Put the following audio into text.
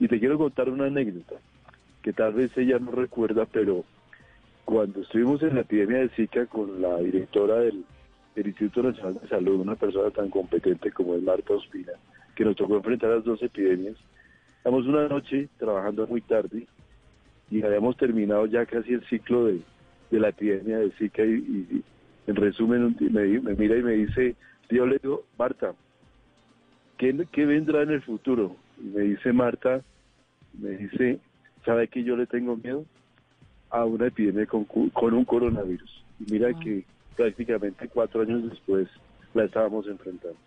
Y te quiero contar una anécdota que tal vez ella no recuerda, pero cuando estuvimos en la epidemia de Zika con la directora del, Instituto Nacional de Salud, una persona tan competente como es Marta Ospina, que nos tocó enfrentar las dos epidemias, estamos una noche trabajando muy tarde y habíamos terminado ya casi el ciclo de, la epidemia de Zika y, en resumen me, me, mira y me dice, yo le digo, Marta, ¿qué, ¿qué vendrá en el futuro? Me dice Marta, me dice, ¿sabe que yo le tengo miedo? A una epidemia con, con un coronavirus. Y mira ah. que prácticamente cuatro años después la estábamos enfrentando.